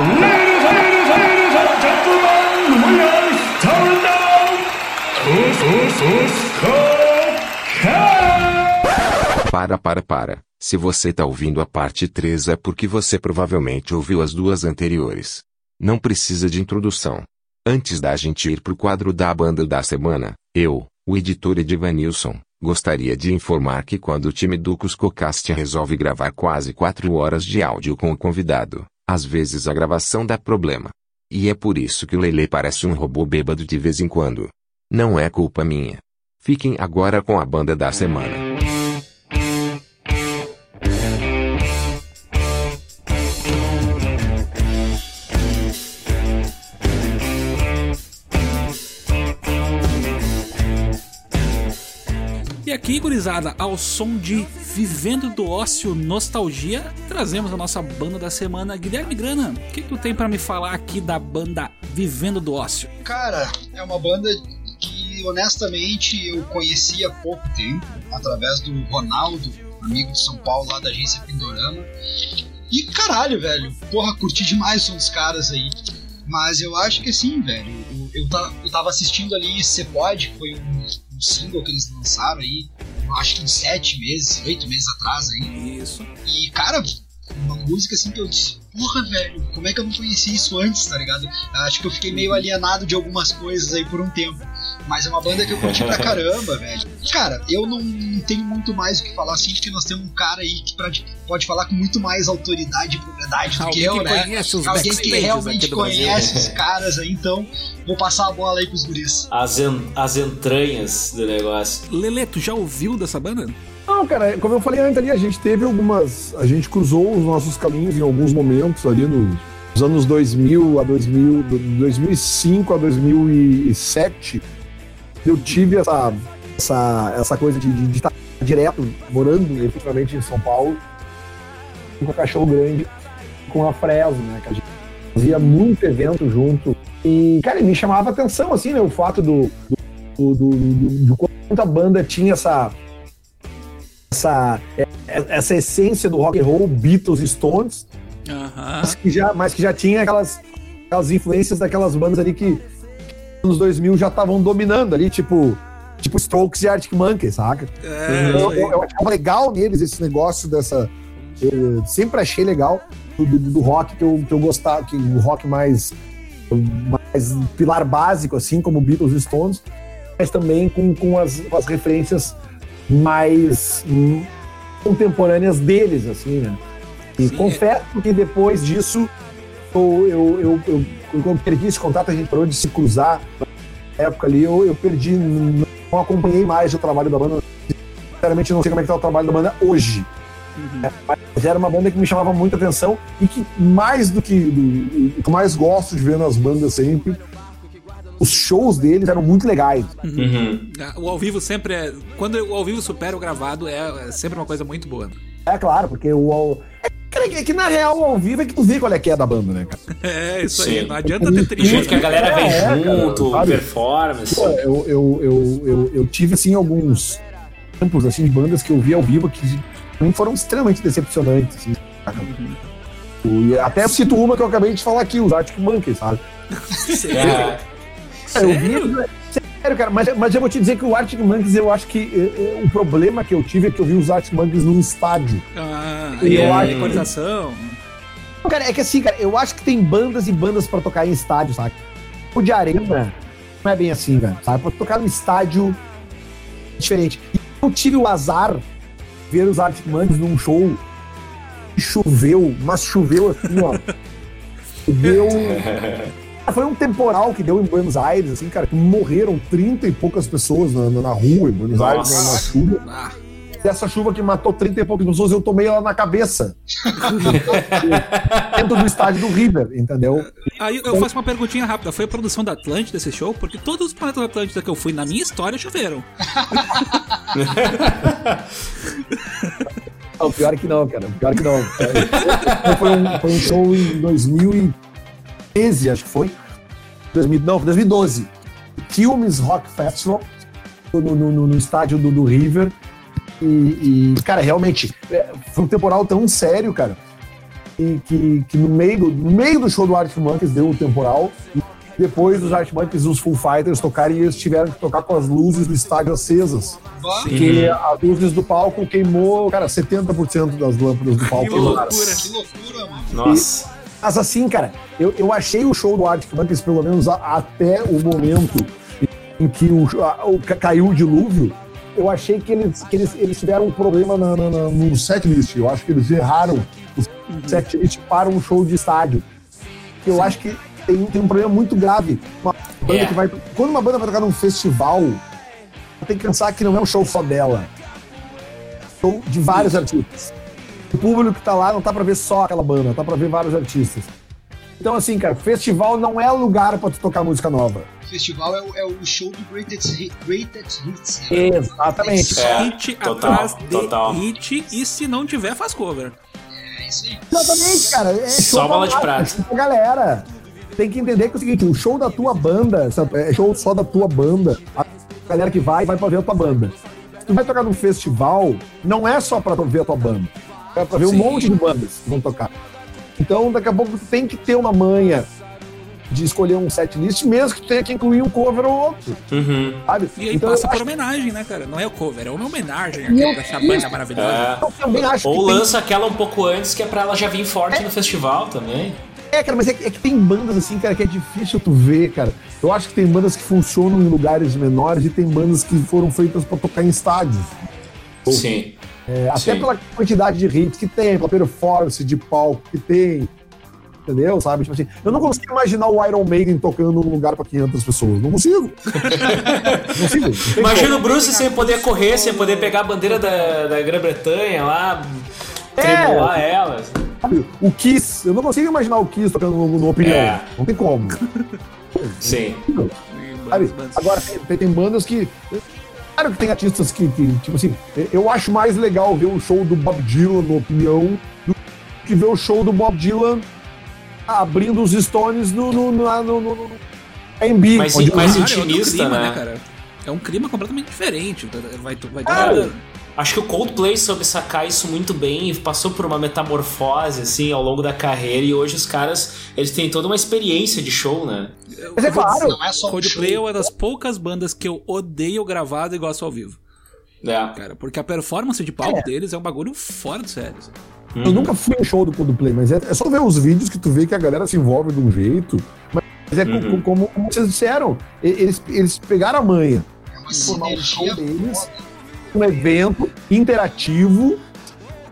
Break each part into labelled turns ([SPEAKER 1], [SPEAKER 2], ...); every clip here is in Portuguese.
[SPEAKER 1] Ladies, ladies, ladies and gentlemen, we are starting now.
[SPEAKER 2] Para, para, para. Se você tá ouvindo a parte 3 é porque você provavelmente ouviu as duas anteriores. Não precisa de introdução. Antes da gente ir pro quadro da banda da semana, eu, o editor Edivanilson, gostaria de informar que quando o time do Cuscocast resolve gravar quase 4 horas de áudio com o convidado, às vezes a gravação dá problema. E é por isso que o Lele parece um robô bêbado de vez em quando. Não é culpa minha. Fiquem agora com a banda da semana.
[SPEAKER 3] Ao som de Vivendo do Ócio Nostalgia, trazemos a nossa banda da semana. Guilherme Grana, o que, que tu tem para me falar aqui da banda Vivendo do Ócio?
[SPEAKER 4] Cara, é uma banda que honestamente eu conheci há pouco tempo, através do Ronaldo, amigo de São Paulo lá da agência Pindorama. E caralho, velho, porra, curti demais o som dos caras aí. Mas eu acho que assim, velho, eu, eu, tava, assistindo ali Cê Pode, que foi um, um single que eles lançaram aí, acho que uns sete meses, oito meses atrás aí.
[SPEAKER 3] Isso.
[SPEAKER 4] E, cara, uma música assim que eu disse, porra, velho, como é que eu não conheci isso antes, tá ligado? Acho que eu fiquei meio alienado de algumas coisas aí por um tempo. Mas é uma banda que eu curti pra caramba, velho. Cara, eu não tenho muito mais o que falar assim, porque nós temos um cara aí que pra- pode falar com muito mais autoridade e propriedade do
[SPEAKER 3] Alguém
[SPEAKER 4] que eu,
[SPEAKER 3] que
[SPEAKER 4] né?
[SPEAKER 3] conhece os
[SPEAKER 4] Alguém que realmente conhece os caras aí, então vou passar a bola aí pros guris.
[SPEAKER 5] As, en- as entranhas do negócio.
[SPEAKER 3] Lele, tu já ouviu dessa banda?
[SPEAKER 6] Não, cara, como eu falei antes ali, a gente teve algumas. A gente cruzou os nossos caminhos em alguns momentos ali no- nos anos 2000 a 2000, do- 2005 a 2007. Eu tive essa, essa, essa coisa de, de, de estar direto, morando efetivamente em São Paulo, com o Cachorro Grande, com a Fresno, né? Que a gente fazia muito evento junto. E, cara, me chamava a atenção, assim, né? O fato do, do, do, do, do quanto a banda tinha essa essa, é- essa essência do rock and roll, Beatles e Stones,
[SPEAKER 3] Aham.
[SPEAKER 6] mas que já, mas que já tinha aquelas, aquelas influências daquelas bandas ali que nos 2000 já estavam dominando ali, tipo, tipo Strokes e Arctic Monkeys, saca?
[SPEAKER 3] É,
[SPEAKER 6] eu,
[SPEAKER 3] isso aí.
[SPEAKER 6] eu, eu achava legal neles esse negócio dessa. eu sempre achei legal do, do- do rock que eu, que eu gostava, que o rock mais, mais pilar básico, assim, como Beatles e Stones, mas também com, com, as, com as referências mais hum, contemporâneas deles, assim, né? E
[SPEAKER 3] Sim,
[SPEAKER 6] confesso que depois disso eu, eu, eu, eu, eu perdi esse contato, a gente parou de se cruzar na época ali, eu, eu perdi, não não acompanhei mais o trabalho da banda. Sinceramente, eu não sei como é que tá o trabalho da banda hoje.
[SPEAKER 3] Uhum.
[SPEAKER 6] Mas era uma banda que me chamava muita atenção e que mais do que do, o que eu mais gosto de ver nas bandas sempre, os shows deles eram muito legais.
[SPEAKER 5] Uhum.
[SPEAKER 3] Ah, O ao vivo sempre é. Quando o ao vivo supera o gravado, é, é sempre uma coisa muito boa.
[SPEAKER 6] É claro, porque o é, cara, é que na real ao vivo é que tu vê qual é que é da banda, né, cara?
[SPEAKER 3] É, isso aí.
[SPEAKER 5] Sim.
[SPEAKER 3] Não adianta ter trilha.
[SPEAKER 5] jeito que a galera vem
[SPEAKER 6] É, cara,
[SPEAKER 5] junto,
[SPEAKER 6] sabe?
[SPEAKER 5] performance.
[SPEAKER 6] Pô, eu, eu, eu, eu, eu tive, assim, alguns tempos, assim, de bandas que eu vi ao vivo que pra mim foram extremamente decepcionantes, assim? E até cito uma que eu acabei de falar aqui, os Arctic Monkeys, sabe?
[SPEAKER 5] É,
[SPEAKER 6] É, Eu vi, sério, cara, mas, mas eu vou te dizer que o Arctic Monkeys, eu acho que eh, eh, o problema que eu tive é que eu vi os Arctic Monkeys num estádio.
[SPEAKER 3] Ah,
[SPEAKER 6] E eu
[SPEAKER 3] a
[SPEAKER 6] acho-
[SPEAKER 3] equalização.
[SPEAKER 6] Não, Cara, é que assim, cara, eu acho que tem bandas e bandas pra tocar em estádio, sabe? O de arena não é bem assim, velho, sabe? Pra tocar no estádio é diferente. E eu tive o azar de ver os Arctic Monkeys num show que choveu, mas choveu assim, ó. Deu. Foi um temporal que deu em Buenos Aires, assim, cara, que morreram 30 e poucas pessoas na, na- na rua em Buenos Aires, na, na chuva.
[SPEAKER 3] Ah,
[SPEAKER 6] Dessa chuva que matou 30 e poucas pessoas, eu tomei ela na cabeça. Dentro do estádio do River, entendeu?
[SPEAKER 3] Aí eu faço uma perguntinha rápida. Foi a produção da Atlântida esse show? Porque todos os planetas da Atlântida que eu fui na minha história choveram.
[SPEAKER 6] Não, pior que não, cara. Pior que não. Foi um, foi um show em 2013, acho que foi. 2000, não, 2012. Quilmes Rock Festival, no, no, no- no estádio do, do River. E, e, cara, realmente, é, foi um temporal tão sério, cara. que, que, que no, meio do, no meio do show do Arctic Monkeys deu o temporal. E depois dos Arctic Monkeys, os Full Fighters tocarem e eles tiveram que tocar com as luzes do estádio acesas. Porque as luzes do palco queimou, cara, 70% das lâmpadas do palco.
[SPEAKER 3] Que
[SPEAKER 6] queimaram.
[SPEAKER 3] loucura.
[SPEAKER 4] que loucura, mano.
[SPEAKER 5] Nossa.
[SPEAKER 6] Mas assim, cara, eu, eu achei o show do Arctic Monkeys, pelo menos a- até o momento em que o, a- o- ca- caiu o dilúvio, eu achei que eles, que eles, eles tiveram um problema na, na, na- no setlist. Eu acho que eles erraram o setlist para um show de estádio. Eu acho que tem, tem um problema muito grave. Uma banda
[SPEAKER 5] É.
[SPEAKER 6] que vai, quando uma banda vai tocar num festival, tem que pensar que não é um show só dela. Show de vários artistas. O público que tá lá não tá pra ver só aquela banda, tá pra ver vários artistas. Então, assim, cara, festival não é lugar pra tu tocar música nova.
[SPEAKER 4] O festival é o, é o show do Greatest, Hit- Greatest Hits. né?
[SPEAKER 6] Exatamente.
[SPEAKER 5] É,
[SPEAKER 3] hit
[SPEAKER 5] total,
[SPEAKER 3] atrás de
[SPEAKER 5] total.
[SPEAKER 3] hit e se não tiver, faz cover.
[SPEAKER 4] É isso aí.
[SPEAKER 6] Exatamente, cara. É
[SPEAKER 5] Só
[SPEAKER 6] show
[SPEAKER 5] bola de prata.
[SPEAKER 6] galera. Tem que entender que é o seguinte, o show da tua banda, é show só da tua banda. A galera que vai, vai pra ver a tua banda. Se tu vai tocar num festival, não é só pra ver a tua banda. É pra ver um monte de bandas que vão tocar. Então, daqui a pouco tu tem que ter uma manha de escolher um set list, mesmo que tu tenha que incluir um cover ou outro,
[SPEAKER 5] Uhum.
[SPEAKER 6] sabe?
[SPEAKER 3] E aí
[SPEAKER 6] então,
[SPEAKER 3] passa por
[SPEAKER 6] acho,
[SPEAKER 3] homenagem, né, cara? Não é o cover, é uma homenagem
[SPEAKER 6] Não,
[SPEAKER 3] àquela dessa banda maravilhosa.
[SPEAKER 5] É.
[SPEAKER 6] eu também acho
[SPEAKER 5] Ou
[SPEAKER 6] que tem
[SPEAKER 5] lança aquela um pouco antes, que é pra ela já vir forte no festival também.
[SPEAKER 6] É, cara, mas é que, é que tem bandas assim, cara, que é difícil tu ver, cara. Eu acho que tem bandas que funcionam em lugares menores e tem bandas que foram feitas pra tocar em estádios.
[SPEAKER 5] Sim.
[SPEAKER 6] É, até pela quantidade de hits que tem, pela performance de palco que tem. Entendeu? Sabe? Tipo assim, eu não consigo imaginar o Iron Maiden tocando num lugar pra 500 pessoas. Não consigo. não consigo. Não
[SPEAKER 5] Imagina
[SPEAKER 6] como.
[SPEAKER 5] o Bruce sem poder correr, sem poder pegar a bandeira da, da Grã-Bretanha lá,
[SPEAKER 6] É.
[SPEAKER 5] tremular ela.
[SPEAKER 6] Sabe? O Kiss. Eu não consigo imaginar o Kiss tocando no, no Opinião.
[SPEAKER 5] É.
[SPEAKER 6] Não tem como.
[SPEAKER 5] Sim.
[SPEAKER 6] Sabe? Agora, tem- tem bandas que. Claro que tem artistas que, que, tipo assim, eu acho mais legal ver o show do Bob Dylan, na opinião, do que ver o show do Bob Dylan abrindo os Stones no, no, no, no, no, no
[SPEAKER 5] Mas
[SPEAKER 6] onde-
[SPEAKER 5] mas-
[SPEAKER 3] Claro, é
[SPEAKER 5] intimista,
[SPEAKER 3] clima,
[SPEAKER 5] né?
[SPEAKER 3] cara? É um clima completamente diferente. Vai, vai
[SPEAKER 6] Cara,
[SPEAKER 5] Acho que o Coldplay soube sacar isso muito bem e passou por uma metamorfose, assim, ao longo da carreira. E hoje os caras, eles têm toda uma experiência de show, né?
[SPEAKER 6] Mas é claro,
[SPEAKER 4] Não é só
[SPEAKER 3] Coldplay é uma das poucas bandas que eu odeio gravado e gosto ao vivo.
[SPEAKER 5] É.
[SPEAKER 3] Cara, porque a performance de palco
[SPEAKER 6] É.
[SPEAKER 3] deles é um bagulho fora de sério. assim.
[SPEAKER 6] Eu nunca fui em show do Coldplay, mas é, é só ver os vídeos que tu vê que a galera se envolve de um jeito. Mas é
[SPEAKER 5] Uhum.
[SPEAKER 6] como, como vocês disseram, eles, eles pegaram a manha.
[SPEAKER 4] É uma
[SPEAKER 6] formar um show
[SPEAKER 4] sinergia
[SPEAKER 6] deles.
[SPEAKER 4] foda.
[SPEAKER 6] Um evento interativo,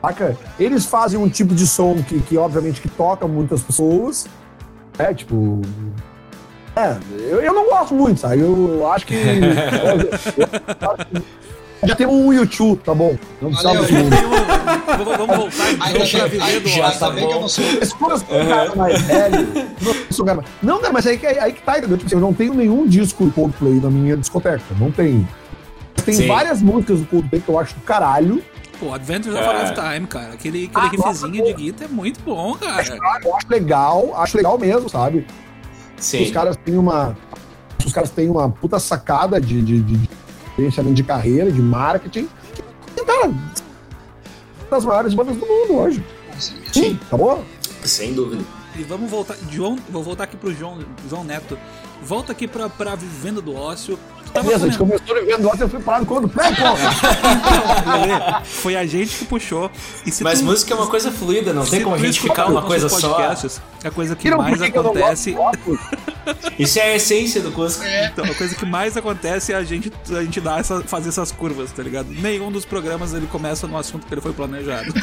[SPEAKER 6] saca? Eles fazem um tipo de som que, que obviamente, que toca muitas pessoas, é, tipo... É, eu, eu não gosto muito, sabe? Eu acho que... já temos um YouTube, tá bom? Não precisa de um.
[SPEAKER 3] Vamos, voltar
[SPEAKER 4] Ainda
[SPEAKER 3] então viver do
[SPEAKER 5] já tá
[SPEAKER 4] bem que eu não sou.
[SPEAKER 6] Um cara mais velho, não cara mais- Não, cara, mas aí, que- aí que tá, entendeu? Tipo assim, eu não tenho nenhum disco do Coldplay na minha discoteca, não tem. Tem
[SPEAKER 5] Sim.
[SPEAKER 6] várias músicas do Coldplay que eu acho do caralho,
[SPEAKER 3] Pô, Adventures
[SPEAKER 5] É.
[SPEAKER 3] of a Lifetime, cara. Aquele, aquele
[SPEAKER 6] Ah,
[SPEAKER 3] riffzinho
[SPEAKER 6] nossa,
[SPEAKER 3] de guitarra é muito bom, cara.
[SPEAKER 6] eu acho legal, acho legal mesmo, sabe? Os
[SPEAKER 5] Sim.
[SPEAKER 6] caras têm uma. Os caras têm uma puta sacada de, de, de, de de carreira, de marketing. E, cara, das maiores bandas do mundo hoje. Sim, tá bom?
[SPEAKER 5] Sem dúvida.
[SPEAKER 3] E vamos voltar. João, vou voltar aqui pro João, João Neto. Volta aqui pra, pra Vivenda do Ócio.
[SPEAKER 6] Beleza, a gente começou nós, eu fui parado quando? Pé, pô!
[SPEAKER 3] Lelê, Foi a gente que puxou. E se
[SPEAKER 5] Mas
[SPEAKER 3] tu-
[SPEAKER 5] música é uma coisa fluida, não tem como a gente ficar uma coisa só.
[SPEAKER 3] podcasts, A coisa que mais acontece.
[SPEAKER 5] Isso é a essência do Cusco.
[SPEAKER 3] Então, a coisa que mais acontece é a gente, a gente dar essa, fazer essas curvas, tá ligado? Nenhum dos programas ele começa no assunto que ele foi planejado.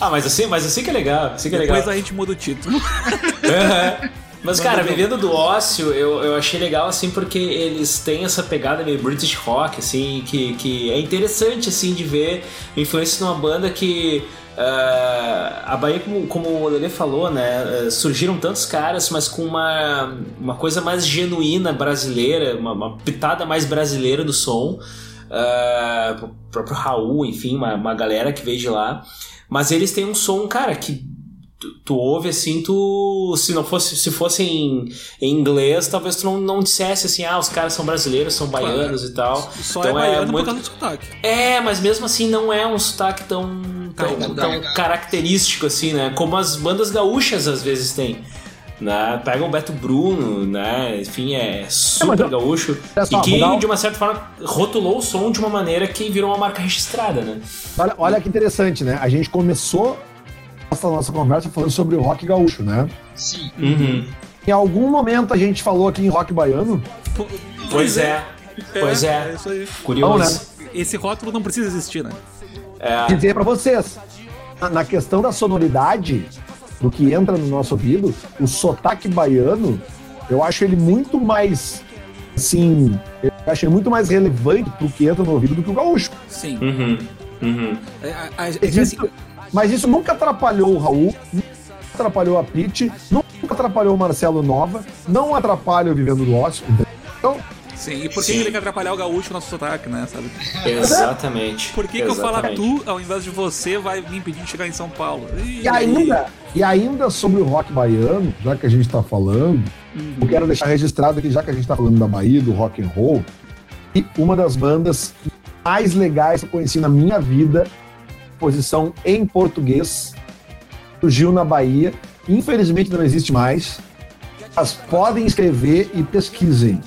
[SPEAKER 5] Ah, mas assim, mas assim que é legal. Assim que é legal.
[SPEAKER 3] Depois a gente muda o título.
[SPEAKER 5] Aham. Mas, cara, vivendo do ócio, eu, eu achei legal, assim, porque eles têm essa pegada meio British rock, assim, que, que é interessante, assim, de ver influência de uma banda que. ah, a Bahia, como, como o Lele falou, né? ah, surgiram tantos caras, mas com uma, uma coisa mais genuína brasileira, uma, uma pitada mais brasileira do som. ah, o próprio Raul, enfim, uma, uma galera que veio de lá. Mas eles têm um som, cara, que tu, tu ouve assim, tu. Se não fosse, se fosse em, em inglês, talvez tu não, não dissesse assim, ah, os caras são brasileiros, são baianos e tal.
[SPEAKER 3] Só
[SPEAKER 5] Então
[SPEAKER 3] é baiano
[SPEAKER 5] muito-
[SPEAKER 3] por causa do sotaque.
[SPEAKER 5] É, mas mesmo assim não é um sotaque tão, tão,
[SPEAKER 3] Carregadão.
[SPEAKER 5] tão característico assim, né? Como as bandas gaúchas às vezes têm. Né? Pega o Beto Bruno, né? Enfim, é super
[SPEAKER 6] mas eu-
[SPEAKER 5] gaúcho.
[SPEAKER 6] Olha só,
[SPEAKER 5] e que,
[SPEAKER 6] um-
[SPEAKER 5] de uma certa forma, rotulou o som de uma maneira que virou uma marca registrada, né?
[SPEAKER 6] Olha, olha que interessante, né? A gente começou essa nossa conversa falando sobre o rock gaúcho, né?
[SPEAKER 4] Sim.
[SPEAKER 5] Uhum.
[SPEAKER 6] Em algum momento a gente falou aqui em rock baiano.
[SPEAKER 5] Pois é. Pois é.
[SPEAKER 3] isso aí.
[SPEAKER 5] Curioso.
[SPEAKER 6] Não, né?
[SPEAKER 3] Esse rótulo não precisa existir, né?
[SPEAKER 5] É.
[SPEAKER 6] dizer pra vocês, na- questão da sonoridade do que entra no nosso ouvido, o sotaque baiano, eu acho ele muito mais, assim, eu acho ele muito mais relevante pro que entra no ouvido do que o gaúcho.
[SPEAKER 3] Sim.
[SPEAKER 5] Uhum. Uhum.
[SPEAKER 3] É, a- a- é que
[SPEAKER 6] Existe-
[SPEAKER 3] assim,
[SPEAKER 6] mas isso nunca atrapalhou o Raul, nunca atrapalhou a Pete, nunca atrapalhou o Marcelo Nova, não atrapalha o Vivendo do Ócio. entendeu? Então,
[SPEAKER 3] sim. E por que
[SPEAKER 5] Sim.
[SPEAKER 3] ele quer atrapalhar o gaúcho no nosso sotaque, né? Sabe?
[SPEAKER 5] Exatamente.
[SPEAKER 3] Por que, que eu falar
[SPEAKER 5] Exatamente.
[SPEAKER 3] tu ao invés de você vai me impedir de chegar em São Paulo?
[SPEAKER 6] E ainda, e ainda sobre o rock baiano, já que a gente tá falando, eu quero deixar registrado aqui, já que a gente tá falando da Bahia, do rock and roll, e uma das bandas mais legais que eu conheci na minha vida, posição em português, surgiu na Bahia, infelizmente não existe mais, mas podem escrever e pesquisem.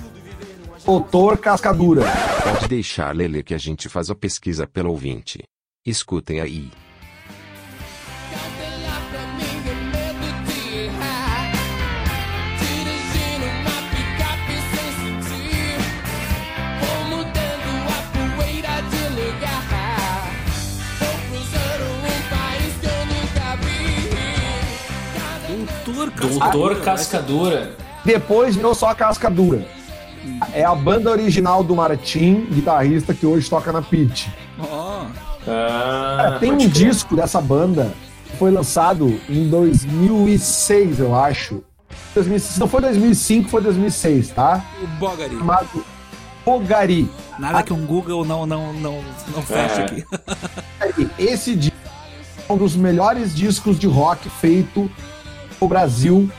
[SPEAKER 6] Doutor Cascadura.
[SPEAKER 2] Pode deixar Lele que a gente faz a pesquisa pelo ouvinte. Escutem aí.
[SPEAKER 3] Doutor Cascadura.
[SPEAKER 5] Doutor Cascadura.
[SPEAKER 6] Depois virou só a Cascadura. É a banda original do Martim, guitarrista que hoje toca na Pit.
[SPEAKER 3] Ó,
[SPEAKER 5] Ah,
[SPEAKER 6] Cara, tem um disco dessa banda que foi lançado em 2006, eu acho. 2000 se não foi 2005, foi 2006, tá?
[SPEAKER 3] o Bogari.
[SPEAKER 6] Chamado Fogari.
[SPEAKER 3] Nada que um Google não, não, não, não feche
[SPEAKER 5] É.
[SPEAKER 3] aqui.
[SPEAKER 6] Esse disco é um dos melhores discos de rock feito no Brasil.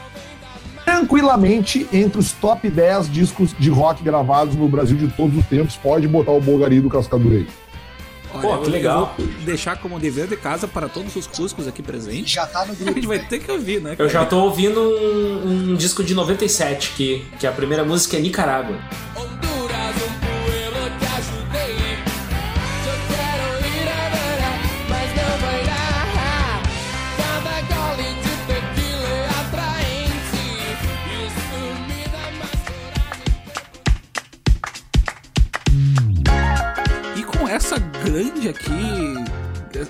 [SPEAKER 6] Tranquilamente entre os top 10 discos de rock gravados no Brasil de todos os tempos. Pode botar o Bogari do Cascadura aí.
[SPEAKER 3] Olha,
[SPEAKER 5] Pô, que
[SPEAKER 3] eu
[SPEAKER 5] legal.
[SPEAKER 3] Vou deixar como dever de casa para todos os cuscos aqui presentes.
[SPEAKER 4] Já tá no
[SPEAKER 3] A
[SPEAKER 4] grupo.
[SPEAKER 3] gente vai ter que ouvir, né?
[SPEAKER 5] Eu
[SPEAKER 3] cara?
[SPEAKER 5] já tô ouvindo um, um disco de 97 que, que a primeira música é Nicarágua.
[SPEAKER 3] Essa grande aqui,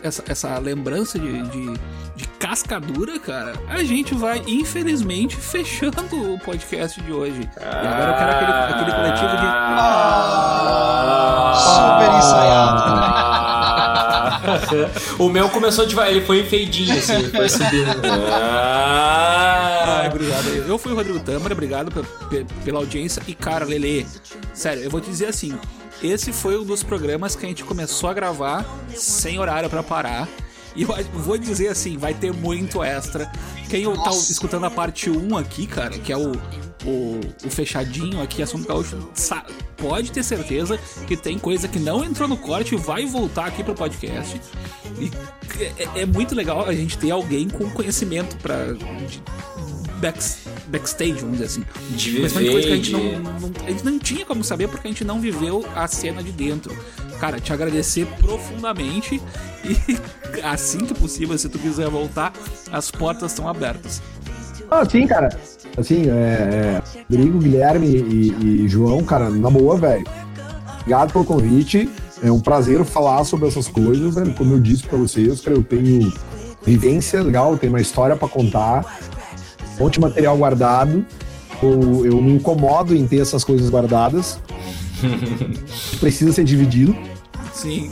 [SPEAKER 3] essa, essa lembrança de, de, de cascadura, cara, a gente vai, infelizmente, fechando o podcast de hoje. E agora eu quero aquele, aquele coletivo de.
[SPEAKER 4] Ah, super ensaiado.
[SPEAKER 5] o meu começou devagar, ele foi em feidinho, assim, foi subindo. Ah.
[SPEAKER 3] Ai, obrigado. Eu fui o Rodrigo Tâmara, obrigado pe- pe- pela audiência. E, cara, Lele, sério, eu vou te dizer assim: esse foi um dos programas que a gente começou a gravar sem horário pra parar. E eu vou dizer assim: vai ter muito extra. Quem tá
[SPEAKER 4] Nossa.
[SPEAKER 3] escutando a parte 1 aqui, cara, que é o, o, o fechadinho aqui, assunto gaúcho, pode ter certeza que tem coisa que não entrou no corte e vai voltar aqui pro podcast. E é, é muito legal a gente ter alguém com conhecimento pra. Backs- backstage, vamos dizer assim.
[SPEAKER 5] De
[SPEAKER 3] Principalmente coisa que a gente não,
[SPEAKER 5] viver,
[SPEAKER 3] não- a gente não tinha como saber porque a gente não viveu a cena de dentro. Cara, te agradecer profundamente e assim que possível, se tu quiser voltar, as portas estão abertas.
[SPEAKER 6] Ah, sim, cara. Assim, é, é, Rodrigo, Guilherme e, e João, cara, na boa, velho. Obrigado pelo convite. É um prazer falar sobre essas coisas, velho. Como eu disse pra vocês, cara, eu tenho vivência legal, eu tenho uma história pra contar, um monte de material guardado. Eu, eu me incomodo em ter essas coisas guardadas. Precisa ser dividido.
[SPEAKER 3] Sim.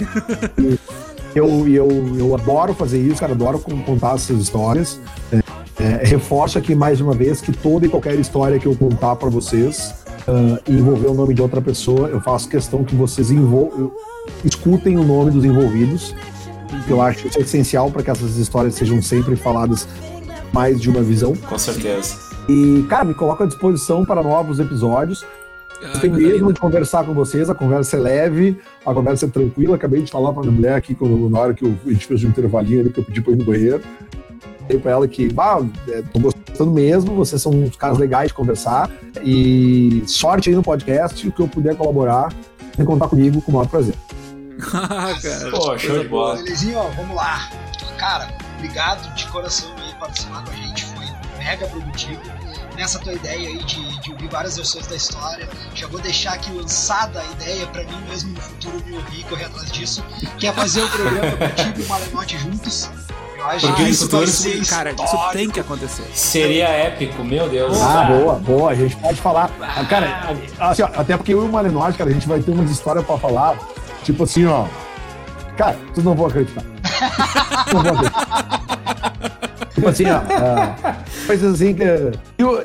[SPEAKER 6] Eu, eu, eu adoro fazer isso, cara, adoro con- contar essas histórias. É, é, reforço aqui mais uma vez que toda e qualquer história que eu contar para vocês e envolver o nome de outra pessoa, eu faço questão que vocês envol escutem o nome dos envolvidos. Eu acho isso essencial para que essas histórias sejam sempre faladas mais de uma visão.
[SPEAKER 5] Com certeza.
[SPEAKER 6] E, cara, me coloco à disposição para novos episódios.
[SPEAKER 3] Ah,
[SPEAKER 6] Gostei
[SPEAKER 3] coisa
[SPEAKER 6] mesmo de conversar com vocês, a conversa é leve, a conversa é tranquila. Acabei de falar pra minha mulher aqui quando, na hora que eu, a gente fez um intervalinho ali, que eu pedi pra ir no banheiro. Falei pra ela que, bah, é, tô gostando mesmo, vocês são uns caras legais de conversar. E sorte aí no podcast, o que eu puder colaborar, tem que contar comigo com o maior prazer.
[SPEAKER 3] Ah, cara.
[SPEAKER 5] Pô, show de bola.
[SPEAKER 4] Belezinho, ó, vamos lá. Cara, obrigado de coração aí participar com a gente, foi mega produtivo. Nessa tua ideia aí de, de ouvir várias versões da história, já vou deixar aqui lançada a ideia pra mim mesmo no futuro me ouvir e correr atrás disso, que é fazer o programa contigo e o Malenote juntos. Eu acho
[SPEAKER 5] Porque
[SPEAKER 4] que isso
[SPEAKER 5] futuro,
[SPEAKER 4] ser
[SPEAKER 3] Cara, isso tem que acontecer.
[SPEAKER 5] Seria épico, meu Deus.
[SPEAKER 6] Ah, boa, boa. A gente pode falar. Ah, Cara, assim, ó, até porque eu e o Malenotti, cara, a gente vai ter umas histórias pra falar. Tipo assim, ó. Cara, vocês não vão acreditar. não vão acreditar. Tipo assim, ó. Coisas assim que.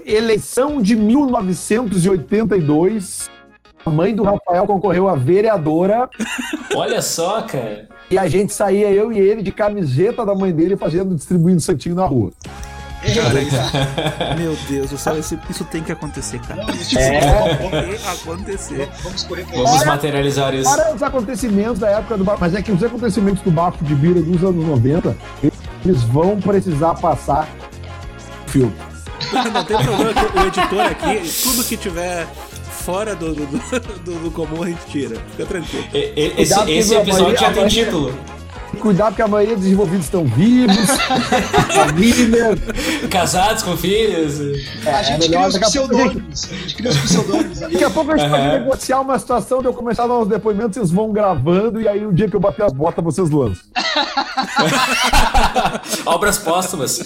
[SPEAKER 6] e Eleição de 1982. A mãe do Rafael concorreu a vereadora.
[SPEAKER 5] Olha só, cara.
[SPEAKER 6] E a gente saía, eu e ele, de camiseta da mãe dele, fazendo, distribuindo santinho na rua.
[SPEAKER 3] Cara, isso... Meu Deus do céu, isso, isso tem que acontecer, cara.
[SPEAKER 4] Não, tipo,
[SPEAKER 6] É.
[SPEAKER 4] vamos,
[SPEAKER 3] Tem que acontecer.
[SPEAKER 4] vamos- vamos correr pra
[SPEAKER 5] Vamos
[SPEAKER 4] isso.
[SPEAKER 5] materializar isso.
[SPEAKER 6] Para os acontecimentos da época do bafo, mas é que os acontecimentos do bafo de Bira dos anos 90, eles vão precisar passar filtro.
[SPEAKER 3] Não tem problema que o editor aqui, tudo que tiver fora do, do, do, do- comum a gente tira. Fica tranquilo.
[SPEAKER 5] E- Esse, esse episódio já tem título.
[SPEAKER 6] Cuidado porque a maioria dos envolvidos estão vivos, família.
[SPEAKER 5] Casados com filhos.
[SPEAKER 4] A gente
[SPEAKER 6] é melhor
[SPEAKER 4] cria os pseudônimos. A gente cria os pseudônimos.
[SPEAKER 6] Daqui a pouco a gente pode
[SPEAKER 5] Aham.
[SPEAKER 6] negociar uma situação de eu começar a dar uns depoimentos, vocês vão gravando, e aí o dia que eu bater as botas, vocês lançam.
[SPEAKER 5] Obras póstumas.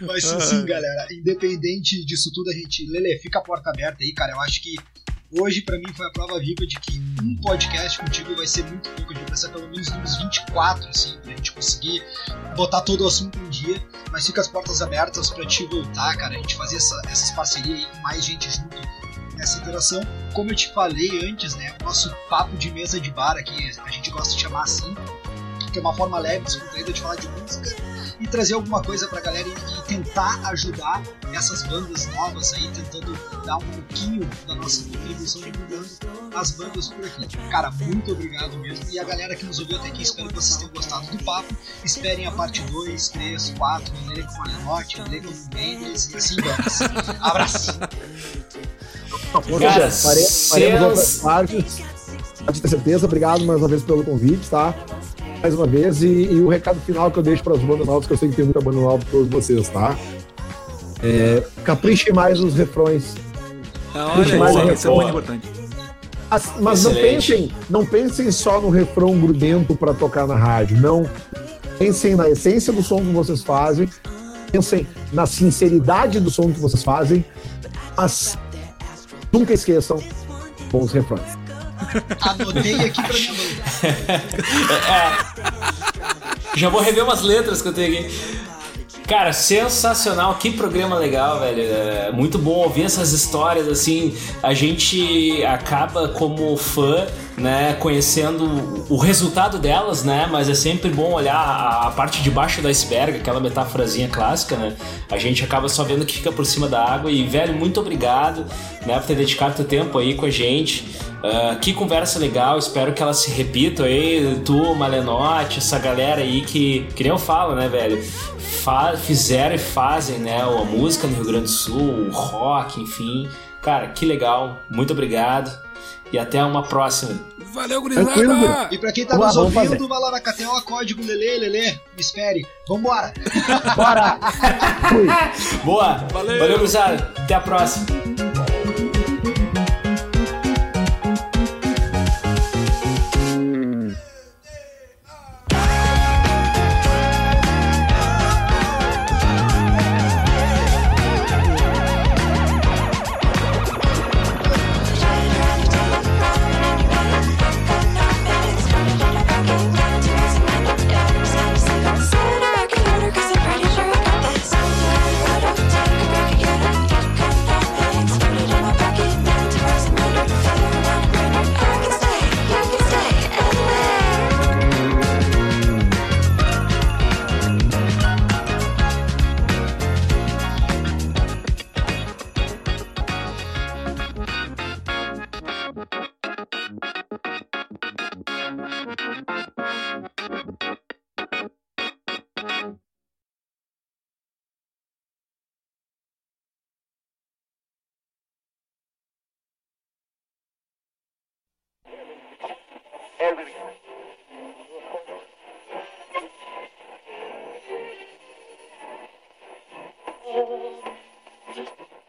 [SPEAKER 4] Mas sim, sim, galera. Independente disso tudo, a gente. Lele, fica a porta aberta aí, cara. Eu acho que hoje, pra mim, foi a prova viva de que um podcast contigo vai ser muito pouco. A gente vai precisar pelo menos de uns 24, assim, pra gente conseguir botar todo o assunto em dia. Mas fica as portas abertas pra te voltar, cara. A gente fazer essa- essas parcerias aí com mais gente junto nessa interação. Como eu te falei antes, né? O nosso papo de mesa de bar aqui, a gente gosta de chamar assim. Que é uma forma leve, descontraída de falar de música e trazer alguma coisa pra galera e, e tentar ajudar essas bandas novas aí, tentando dar um pouquinho da nossa contribuição divulgando as bandas por aqui. Cara, muito obrigado mesmo. E a galera que nos ouviu até aqui, espero que vocês tenham gostado do papo. Esperem a parte 2, 3, 4, Lele com Malenote, Lele com Mendes e assim vamos. Abraço!
[SPEAKER 5] Cara,
[SPEAKER 6] Faremos, faremos outras partes. Pode ter certeza. Obrigado mais uma vez pelo convite, tá? Mais uma vez. E, e o recado final que eu deixo para as bandas novas, que eu sei que tem muita banda nova para todos vocês, tá? É, capriche mais nos refrões.
[SPEAKER 3] Ah, olha,
[SPEAKER 6] mais
[SPEAKER 3] isso, isso é muito importante.
[SPEAKER 6] As- mas não pensem, não pensem só no refrão grudento para tocar na rádio. Não. Pensem na essência do som que vocês fazem. Pensem na sinceridade do som que vocês fazem. Mas nunca esqueçam bons refrões.
[SPEAKER 4] Anotei aqui pra minha banda.
[SPEAKER 5] Já vou rever umas letras que eu tenho aqui. Cara, sensacional, que programa legal, velho. É muito bom ouvir essas histórias, assim. A gente acaba, como fã, né, conhecendo o resultado delas, né? Mas é sempre bom olhar a, a parte de baixo do iceberg, aquela metáforazinha clássica, né? A gente acaba só vendo que fica por cima da água. E, velho, muito obrigado, né, por ter dedicado teu tempo aí com a gente. Ah, que conversa legal, espero que ela se repita aí, tu, Malenote, essa galera aí que, que nem eu falo, né, velho? Fizeram e fazem, né, a música no Rio Grande do Sul, o rock, enfim. Cara, que legal, muito obrigado e até uma próxima.
[SPEAKER 3] Valeu,
[SPEAKER 6] Tranquilo,
[SPEAKER 3] gurizada!
[SPEAKER 4] E pra quem tá
[SPEAKER 6] Vamos
[SPEAKER 4] nos ouvindo, vai lá na KTO, código Lele, Lele, me espere. Vambora!
[SPEAKER 6] Bora!
[SPEAKER 5] Boa!
[SPEAKER 3] Valeu.
[SPEAKER 5] Valeu, gurizada! Até a próxima!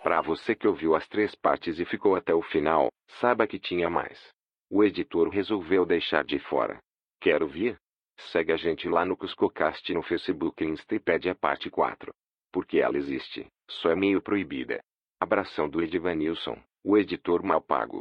[SPEAKER 2] Para você que ouviu as três partes e ficou até o final, saiba que tinha mais. O editor resolveu deixar de fora. Quer ouvir? Segue a gente lá no Cuscocast no Facebook e Insta e pede a parte 4. Porque ela existe, só é meio proibida. Abração do Edivanilson, o editor mal pago.